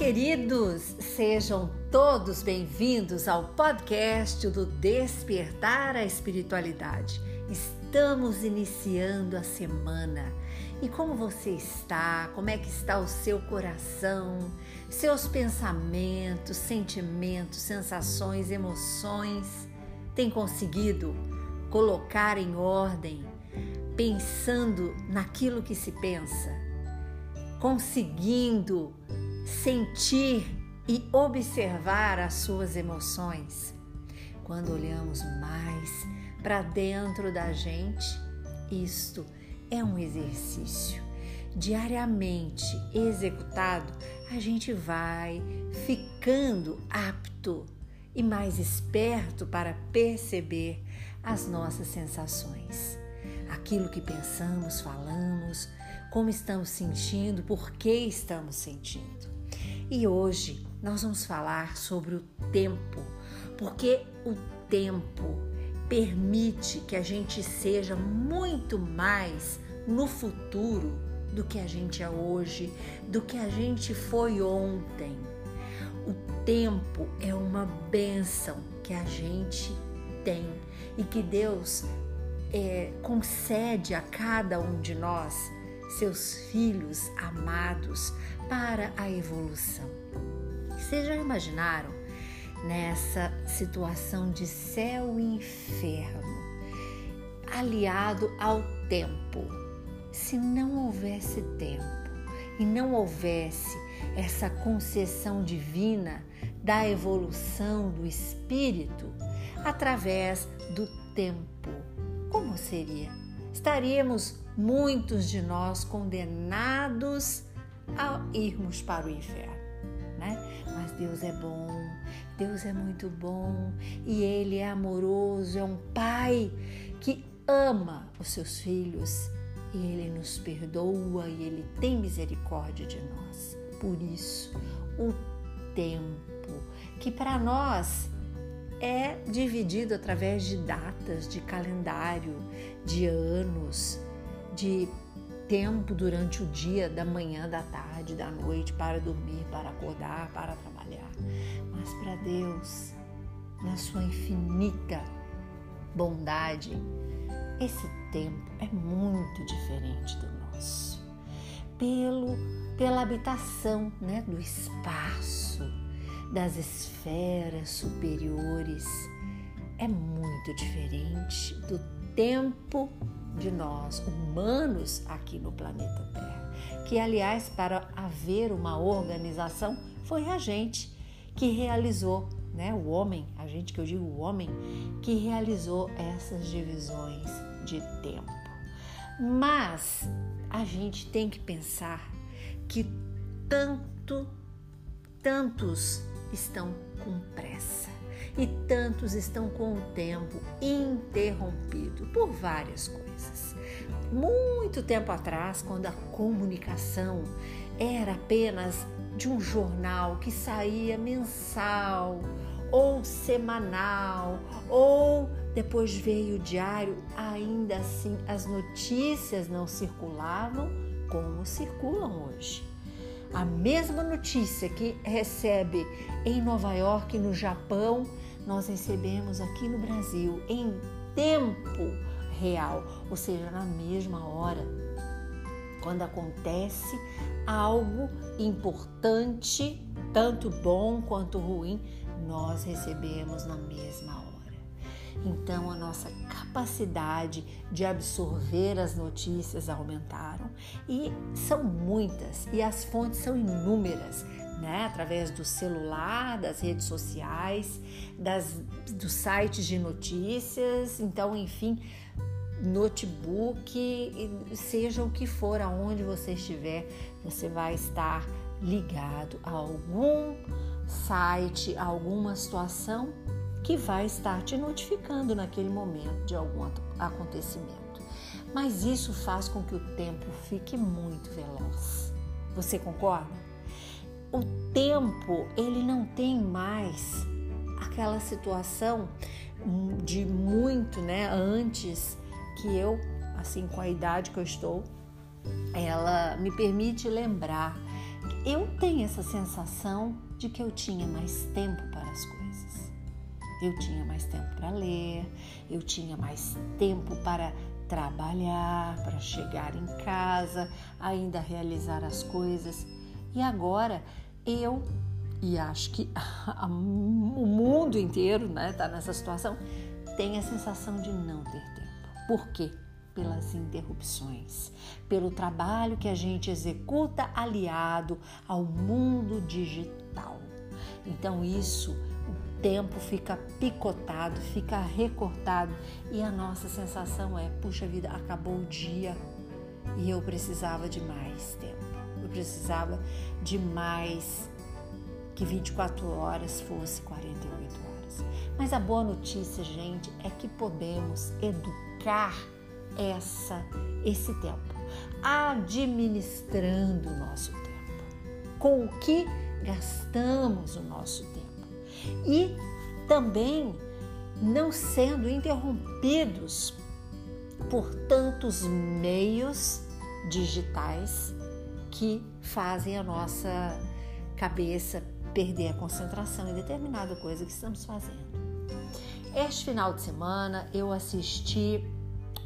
queridos! Sejam todos bem-vindos ao podcast do Despertar a Espiritualidade. Estamos iniciando a semana. E como você está? Como é que está o seu coração? Seus pensamentos, sentimentos, sensações, emoções? Tem conseguido colocar em ordem, pensando naquilo que se pensa? Conseguindo sentir e observar as suas emoções. Quando olhamos mais para dentro da gente, isto é um exercício. Diariamente executado, a gente vai ficando apto e mais esperto para perceber as nossas sensações. Aquilo que pensamos, falamos, como estamos sentindo, por que estamos sentindo. E hoje nós vamos falar sobre o tempo, porque o tempo permite que a gente seja muito mais no futuro do que a gente é hoje, do que a gente foi ontem. O tempo é uma benção que a gente tem e que Deus é, concede a cada um de nós seus filhos amados para a evolução. Vocês já imaginaram nessa situação de céu e inferno, aliado ao tempo? Se não houvesse tempo e não houvesse essa concessão divina da evolução do espírito através do tempo, como seria? Estaríamos muitos de nós condenados a irmos para o inferno, né? Mas Deus é bom, Deus é muito bom e Ele é amoroso, é um Pai que ama os seus filhos e Ele nos perdoa e Ele tem misericórdia de nós. Por isso, o tempo, que para nós é dividido através de datas, de calendário, de anos, de tempo durante o dia, da manhã, da tarde, da noite, para dormir, para acordar, para trabalhar. Mas para Deus, na sua infinita bondade, esse tempo é muito diferente do nosso. Pelo, pela habitação né, do espaço, das esferas superiores, é muito diferente do tempo de nós, humanos, aqui no planeta Terra. Que, aliás, para haver uma organização, foi a gente que realizou, né? O homem, a gente que eu digo o homem, que realizou essas divisões de tempo. Mas a gente tem que pensar que tanto, tantos estão com pressa e tantos estão com o tempo interrompido por várias coisas. Muito tempo atrás, quando a comunicação era apenas de um jornal que saía mensal ou semanal ou depois veio o diário, ainda assim as notícias não circulavam como circulam hoje. A mesma notícia que recebe em Nova York, no Japão, nós recebemos aqui no Brasil em tempo real, ou seja, na mesma hora. Quando acontece algo importante, tanto bom quanto ruim, nós recebemos na mesma hora. Então, a nossa capacidade de absorver as notícias aumentaram e são muitas e as fontes são inúmeras. Né? através do celular, das redes sociais, das, dos sites de notícias, então, enfim, notebook, seja o que for, aonde você estiver, você vai estar ligado a algum site, a alguma situação que vai estar te notificando naquele momento de algum acontecimento. Mas isso faz com que o tempo fique muito veloz. Você concorda? O tempo, ele não tem mais aquela situação de muito, né, antes que eu, assim com a idade que eu estou, ela me permite lembrar eu tenho essa sensação de que eu tinha mais tempo para as coisas. Eu tinha mais tempo para ler, eu tinha mais tempo para trabalhar, para chegar em casa, ainda realizar as coisas. E agora eu e acho que o mundo inteiro está né, tá nessa situação, tem a sensação de não ter tempo. Por quê? Pelas interrupções, pelo trabalho que a gente executa aliado ao mundo digital. Então, isso, tempo fica picotado, fica recortado. E a nossa sensação é: puxa vida, acabou o dia e eu precisava de mais tempo, eu precisava de mais que 24 horas fosse 48 horas. Mas a boa notícia, gente, é que podemos educar essa esse tempo, administrando o nosso tempo, com o que gastamos o nosso tempo e também não sendo interrompidos por tantos meios digitais que fazem a nossa cabeça perder a concentração em determinada coisa que estamos fazendo. Este final de semana eu assisti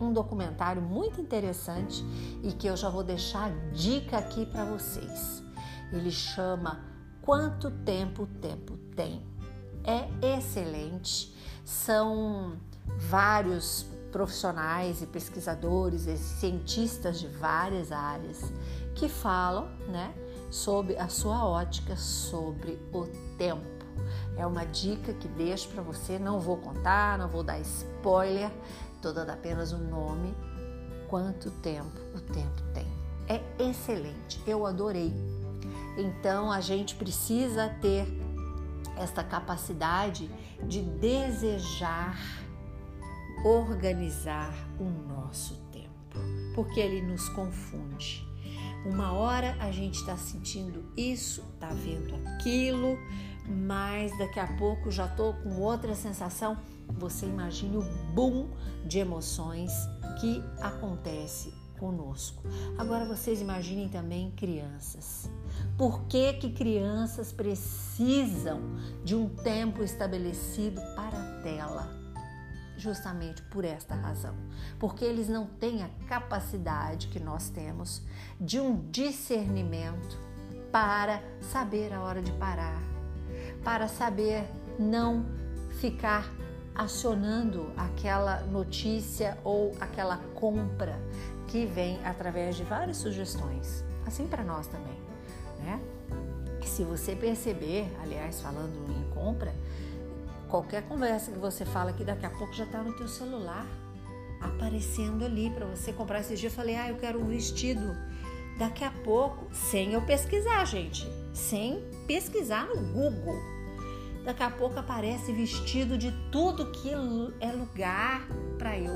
um documentário muito interessante e que eu já vou deixar dica aqui para vocês. Ele chama Quanto Tempo o Tempo Tem. É excelente, são vários profissionais e pesquisadores e cientistas de várias áreas que falam, né, sob a sua ótica sobre o tempo. É uma dica que deixo para você, não vou contar, não vou dar spoiler, estou dando apenas o um nome. Quanto tempo o tempo tem? É excelente, eu adorei. Então a gente precisa ter esta capacidade de desejar organizar o nosso tempo, porque ele nos confunde. Uma hora a gente está sentindo isso, está vendo aquilo, mas daqui a pouco já estou com outra sensação. Você imagine o boom de emoções que acontece conosco. Agora vocês imaginem também crianças. Por que, que crianças precisam de um tempo estabelecido para a tela? justamente por esta razão, porque eles não têm a capacidade que nós temos de um discernimento para saber a hora de parar, para saber não ficar acionando aquela notícia ou aquela compra que vem através de várias sugestões. Assim para nós também, né? se você perceber, aliás, falando em compra, Qualquer conversa que você fala que daqui a pouco já está no teu celular, aparecendo ali para você comprar. Esse dia eu falei, ah, eu quero um vestido. Daqui a pouco, sem eu pesquisar, gente, sem pesquisar no Google. Daqui a pouco aparece vestido de tudo que é lugar para eu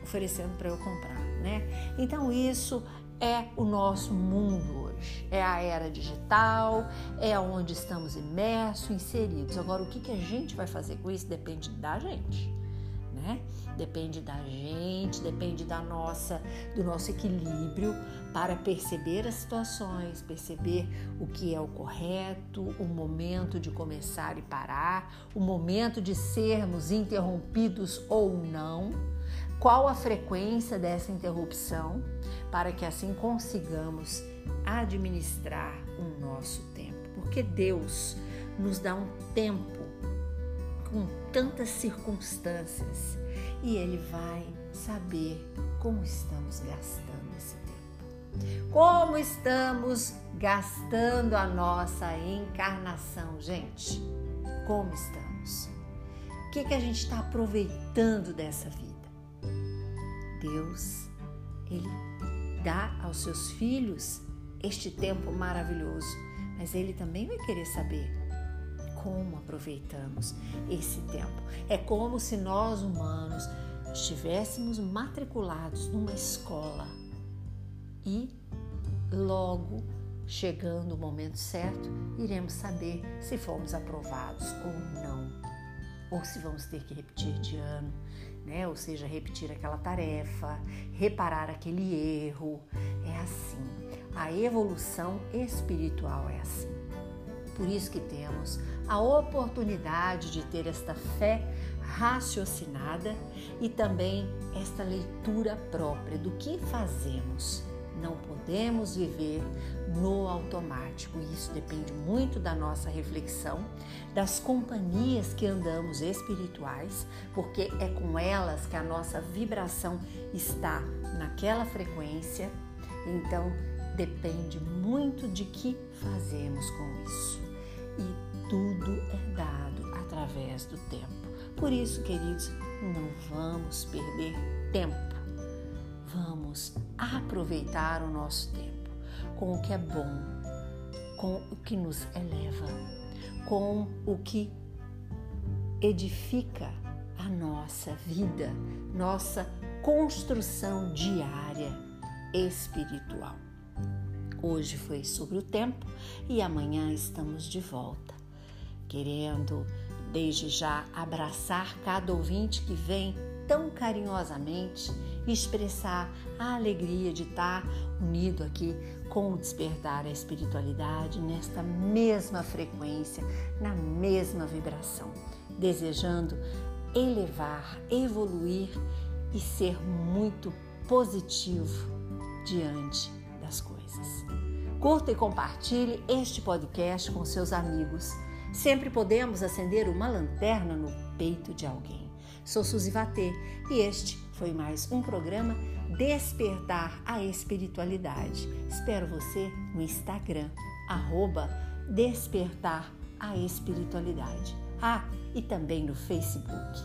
oferecendo para eu comprar, né? Então isso é o nosso mundo. É a era digital, é onde estamos imersos, inseridos. Agora, o que, que a gente vai fazer com isso depende da gente, né? Depende da gente, depende da nossa, do nosso equilíbrio para perceber as situações, perceber o que é o correto, o momento de começar e parar, o momento de sermos interrompidos ou não qual a frequência dessa interrupção, para que assim consigamos administrar o nosso tempo. Porque Deus nos dá um tempo com tantas circunstâncias e Ele vai saber como estamos gastando esse tempo. Como estamos gastando a nossa encarnação, gente? Como estamos? O que, que a gente está aproveitando dessa vida? Deus, Ele dá aos seus filhos este tempo maravilhoso, mas Ele também vai querer saber como aproveitamos esse tempo. É como se nós humanos estivéssemos matriculados numa escola e logo chegando o momento certo, iremos saber se fomos aprovados ou não, ou se vamos ter que repetir de ano, né? Ou seja, repetir aquela tarefa, reparar aquele erro. É assim. A evolução espiritual é assim. Por isso que temos a oportunidade de ter esta fé raciocinada e também esta leitura própria do que fazemos. Não podemos viver no automático. Isso depende muito da nossa reflexão, das companhias que andamos espirituais, porque é com elas que a nossa vibração está naquela frequência. Então, depende muito de que fazemos com isso. E tudo é dado através do tempo. Por isso, queridos, não vamos perder tempo. Vamos aproveitar o nosso tempo com o que é bom, com o que nos eleva, com o que edifica a nossa vida, nossa construção diária espiritual. Hoje foi sobre o tempo e amanhã estamos de volta, querendo desde já abraçar cada ouvinte que vem tão carinhosamente expressar a alegria de estar unido aqui com despertar a espiritualidade nesta mesma frequência, na mesma vibração, desejando elevar, evoluir e ser muito positivo diante das coisas. Curta e compartilhe este podcast com seus amigos Sempre podemos acender uma lanterna no peito de alguém. Sou Suzy Vatê e este foi mais um programa Despertar a Espiritualidade. Espero você no Instagram, arroba Despertar a Espiritualidade. Ah, e também no Facebook.